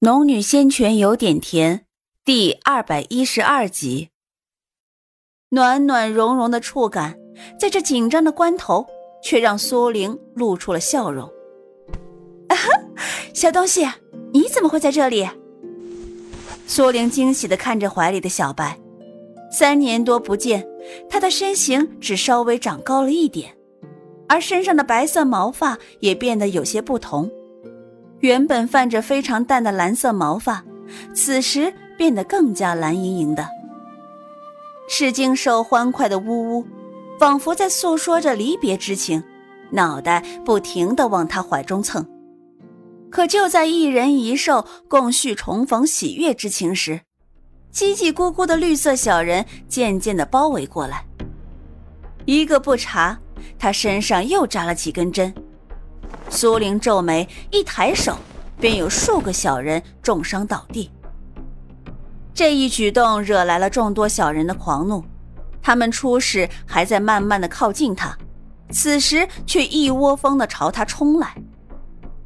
《农女仙泉有点甜》第二百一十二集，暖暖融融的触感，在这紧张的关头，却让苏玲露出了笑容。小东西，你怎么会在这里？苏玲惊喜的看着怀里的小白，三年多不见，他的身形只稍微长高了一点，而身上的白色毛发也变得有些不同。原本泛着非常淡的蓝色毛发，此时变得更加蓝莹莹的。赤金兽欢快的呜呜，仿佛在诉说着离别之情，脑袋不停地往他怀中蹭。可就在一人一兽共叙重逢喜悦之情时，叽叽咕咕的绿色小人渐渐地包围过来。一个不察，他身上又扎了几根针。苏玲皱眉，一抬手，便有数个小人重伤倒地。这一举动惹来了众多小人的狂怒，他们初始还在慢慢的靠近他，此时却一窝蜂的朝他冲来。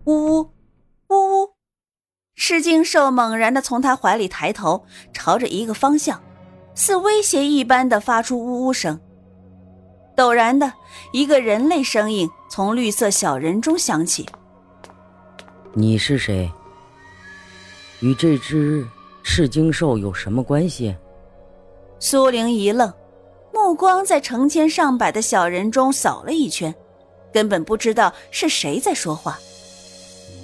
呜呜，呜呜！赤金兽猛然的从他怀里抬头，朝着一个方向，似威胁一般的发出呜呜声。陡然的一个人类声音从绿色小人中响起：“你是谁？与这只赤金兽有什么关系？”苏玲一愣，目光在成千上百的小人中扫了一圈，根本不知道是谁在说话。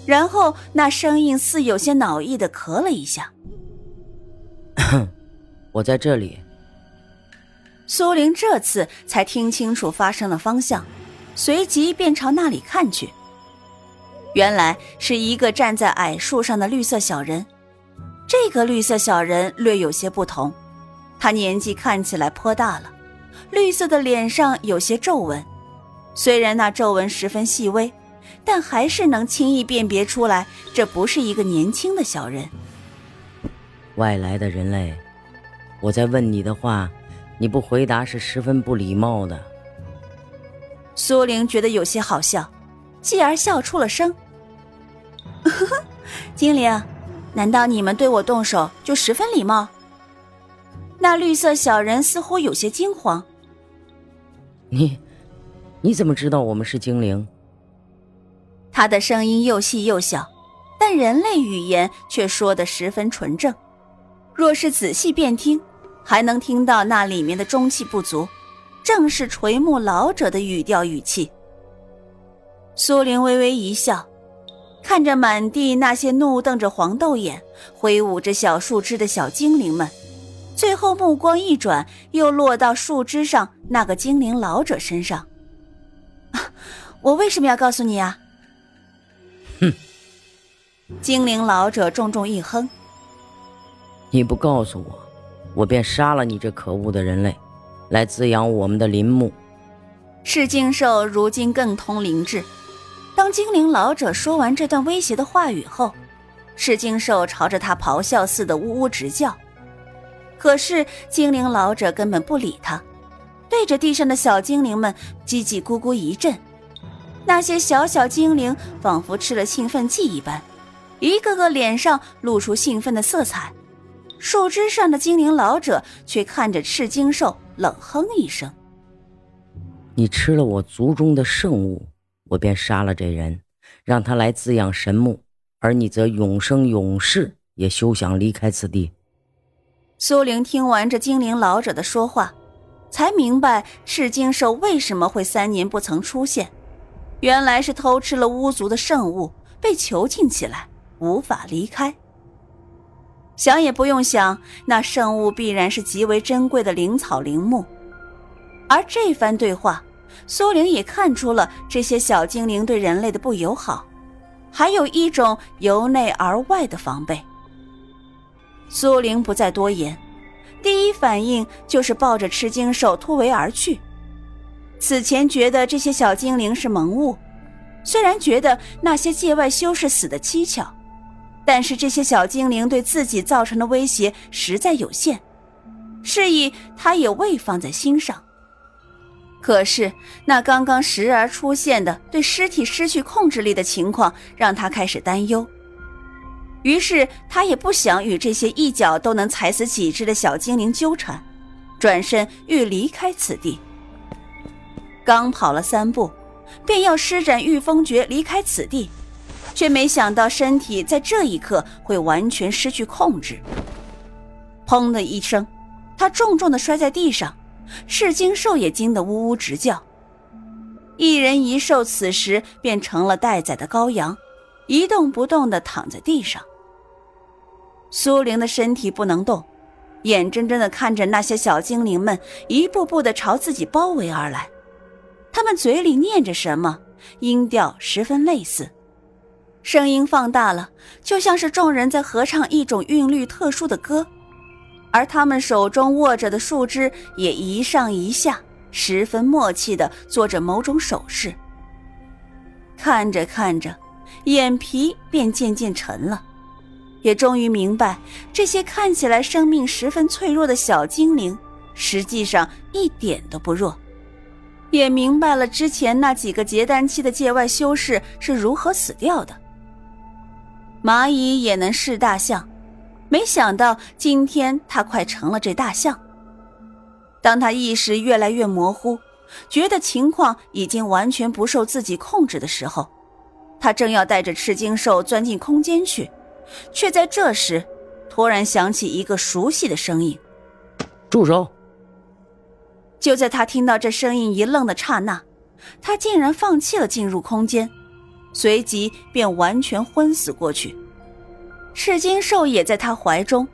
然后那声音似有些恼意的咳了一下：“我在这里。”苏玲这次才听清楚发生的方向，随即便朝那里看去。原来是一个站在矮树上的绿色小人。这个绿色小人略有些不同，他年纪看起来颇大了，绿色的脸上有些皱纹。虽然那皱纹十分细微，但还是能轻易辨别出来，这不是一个年轻的小人。外来的人类，我在问你的话。你不回答是十分不礼貌的。苏玲觉得有些好笑，继而笑出了声：“ 精灵，难道你们对我动手就十分礼貌？”那绿色小人似乎有些惊慌：“你，你怎么知道我们是精灵？”他的声音又细又小，但人类语言却说得十分纯正。若是仔细辨听，还能听到那里面的中气不足，正是垂暮老者的语调语气。苏玲微微一笑，看着满地那些怒瞪着黄豆眼、挥舞着小树枝的小精灵们，最后目光一转，又落到树枝上那个精灵老者身上。我为什么要告诉你啊？哼！精灵老者重重一哼：“你不告诉我。”我便杀了你这可恶的人类，来滋养我们的林木。赤金兽如今更通灵智。当精灵老者说完这段威胁的话语后，赤金兽朝着他咆哮似的呜呜直叫。可是精灵老者根本不理他，对着地上的小精灵们叽叽咕咕一阵。那些小小精灵仿佛吃了兴奋剂一般，一个个脸上露出兴奋的色彩。树枝上的精灵老者却看着赤金兽，冷哼一声：“你吃了我族中的圣物，我便杀了这人，让他来滋养神木，而你则永生永世也休想离开此地。”苏玲听完这精灵老者的说话，才明白赤金兽为什么会三年不曾出现，原来是偷吃了巫族的圣物，被囚禁起来，无法离开。想也不用想，那圣物必然是极为珍贵的灵草灵木。而这番对话，苏玲也看出了这些小精灵对人类的不友好，还有一种由内而外的防备。苏玲不再多言，第一反应就是抱着吃惊兽突围而去。此前觉得这些小精灵是萌物，虽然觉得那些界外修士死的蹊跷。但是这些小精灵对自己造成的威胁实在有限，是以他也未放在心上。可是那刚刚时而出现的对尸体失去控制力的情况，让他开始担忧。于是他也不想与这些一脚都能踩死几只的小精灵纠缠，转身欲离开此地。刚跑了三步，便要施展御风诀离开此地，却没想到身体在这一刻会完全失去控制。砰的一声，他重重的摔在地上，赤金兽也惊得呜呜直叫。一人一兽此时便成了待宰的羔羊。一动不动的躺在地上。苏玲的身体不能动，眼睁睁的看着那些小精灵们一步步的朝自己包围而来。他们嘴里念着什么，音调十分类似，声音放大了，就像是众人在合唱一种韵律特殊的歌。而他们手中握着的树枝也一上一下，十分默契地做着某种手势。看着看着。眼皮便渐渐沉了，也终于明白，这些看起来生命十分脆弱的小精灵，实际上一点都不弱。也明白了之前那几个结丹期的界外修士是如何死掉的。蚂蚁也能是大象，没想到今天他快成了这大象。当他意识越来越模糊，觉得情况已经完全不受自己控制的时候。他正要带着赤金兽钻进空间去，却在这时突然响起一个熟悉的声音：“住手！”就在他听到这声音一愣的刹那，他竟然放弃了进入空间，随即便完全昏死过去。赤金兽也在他怀中，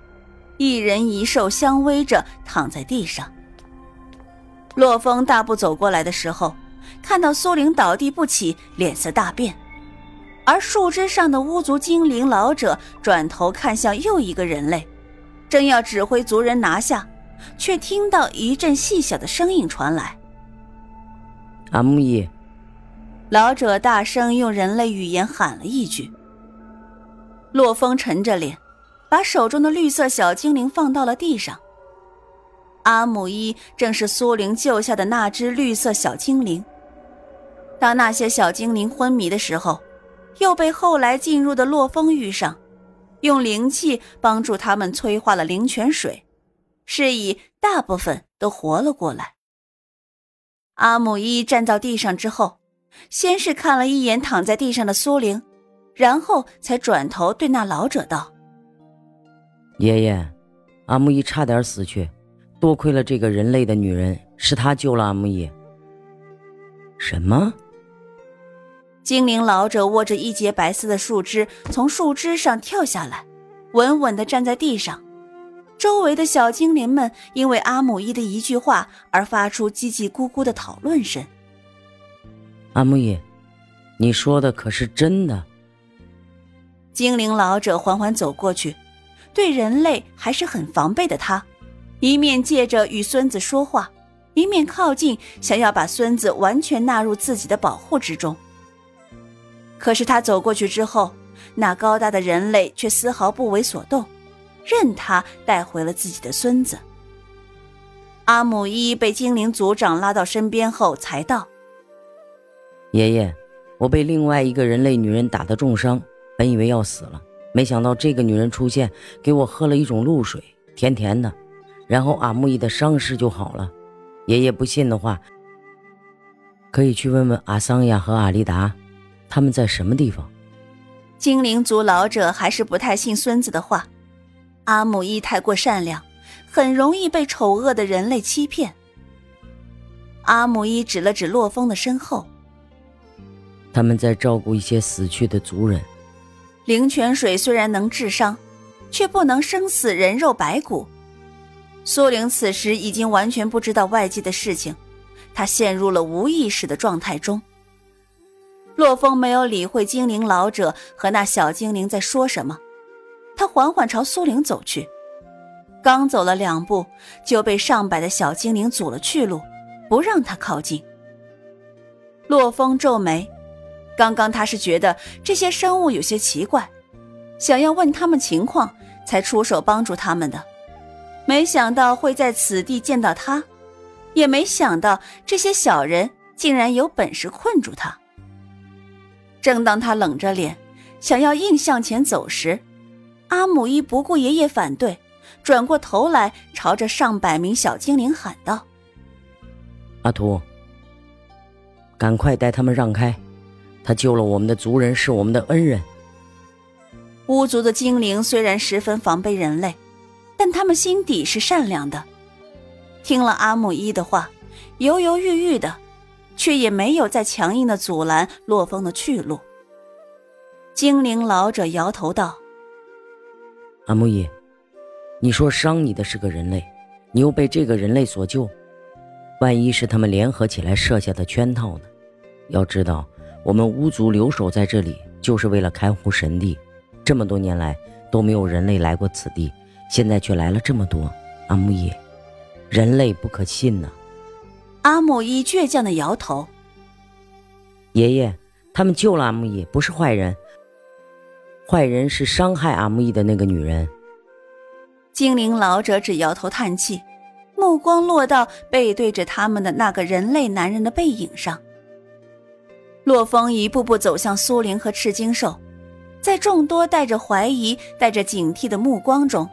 一人一兽相偎着躺在地上。洛风大步走过来的时候，看到苏玲倒地不起，脸色大变。而树枝上的巫族精灵老者转头看向又一个人类，正要指挥族人拿下，却听到一阵细小的声音传来：“阿木伊。”老者大声用人类语言喊了一句。洛风沉着脸，把手中的绿色小精灵放到了地上。阿姆伊正是苏灵救下的那只绿色小精灵。当那些小精灵昏迷的时候。又被后来进入的洛风遇上，用灵气帮助他们催化了灵泉水，是以大部分都活了过来。阿姆伊站到地上之后，先是看了一眼躺在地上的苏玲，然后才转头对那老者道：“爷爷，阿木伊差点死去，多亏了这个人类的女人，是她救了阿木伊。”什么？精灵老者握着一截白色的树枝，从树枝上跳下来，稳稳地站在地上。周围的小精灵们因为阿姆伊的一句话而发出叽叽咕咕的讨论声。阿木伊，你说的可是真的？精灵老者缓缓走过去，对人类还是很防备的他，一面借着与孙子说话，一面靠近，想要把孙子完全纳入自己的保护之中。可是他走过去之后，那高大的人类却丝毫不为所动，任他带回了自己的孙子。阿姆伊被精灵族长拉到身边后，才道：“爷爷，我被另外一个人类女人打得重伤，本以为要死了，没想到这个女人出现，给我喝了一种露水，甜甜的，然后阿木伊的伤势就好了。爷爷不信的话，可以去问问阿桑亚和阿丽达。”他们在什么地方？精灵族老者还是不太信孙子的话。阿姆伊太过善良，很容易被丑恶的人类欺骗。阿姆伊指了指洛风的身后，他们在照顾一些死去的族人。灵泉水虽然能治伤，却不能生死人肉白骨。苏玲此时已经完全不知道外界的事情，她陷入了无意识的状态中。洛风没有理会精灵老者和那小精灵在说什么，他缓缓朝苏玲走去。刚走了两步，就被上百的小精灵阻了去路，不让他靠近。洛风皱眉，刚刚他是觉得这些生物有些奇怪，想要问他们情况，才出手帮助他们的，没想到会在此地见到他，也没想到这些小人竟然有本事困住他。正当他冷着脸想要硬向前走时，阿姆一不顾爷爷反对，转过头来，朝着上百名小精灵喊道：“阿图，赶快带他们让开！他救了我们的族人，是我们的恩人。”巫族的精灵虽然十分防备人类，但他们心底是善良的。听了阿木一的话，犹犹豫豫的，却也没有再强硬的阻拦洛风的去路。精灵老者摇头道：“阿木一，你说伤你的是个人类，你又被这个人类所救，万一是他们联合起来设下的圈套呢？要知道，我们巫族留守在这里，就是为了看护神地。这么多年来都没有人类来过此地，现在却来了这么多。阿木一。”人类不可信呐！阿木一倔强的摇头。爷爷，他们救了阿木一，不是坏人。坏人是伤害阿木一的那个女人。精灵老者只摇头叹气，目光落到背对着他们的那个人类男人的背影上。洛风一步步走向苏灵和赤金兽，在众多带着怀疑、带着警惕的目光中，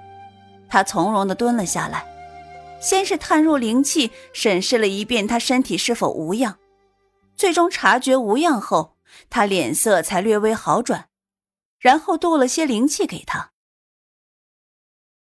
他从容的蹲了下来。先是探入灵气，审视了一遍他身体是否无恙，最终察觉无恙后，他脸色才略微好转，然后渡了些灵气给他。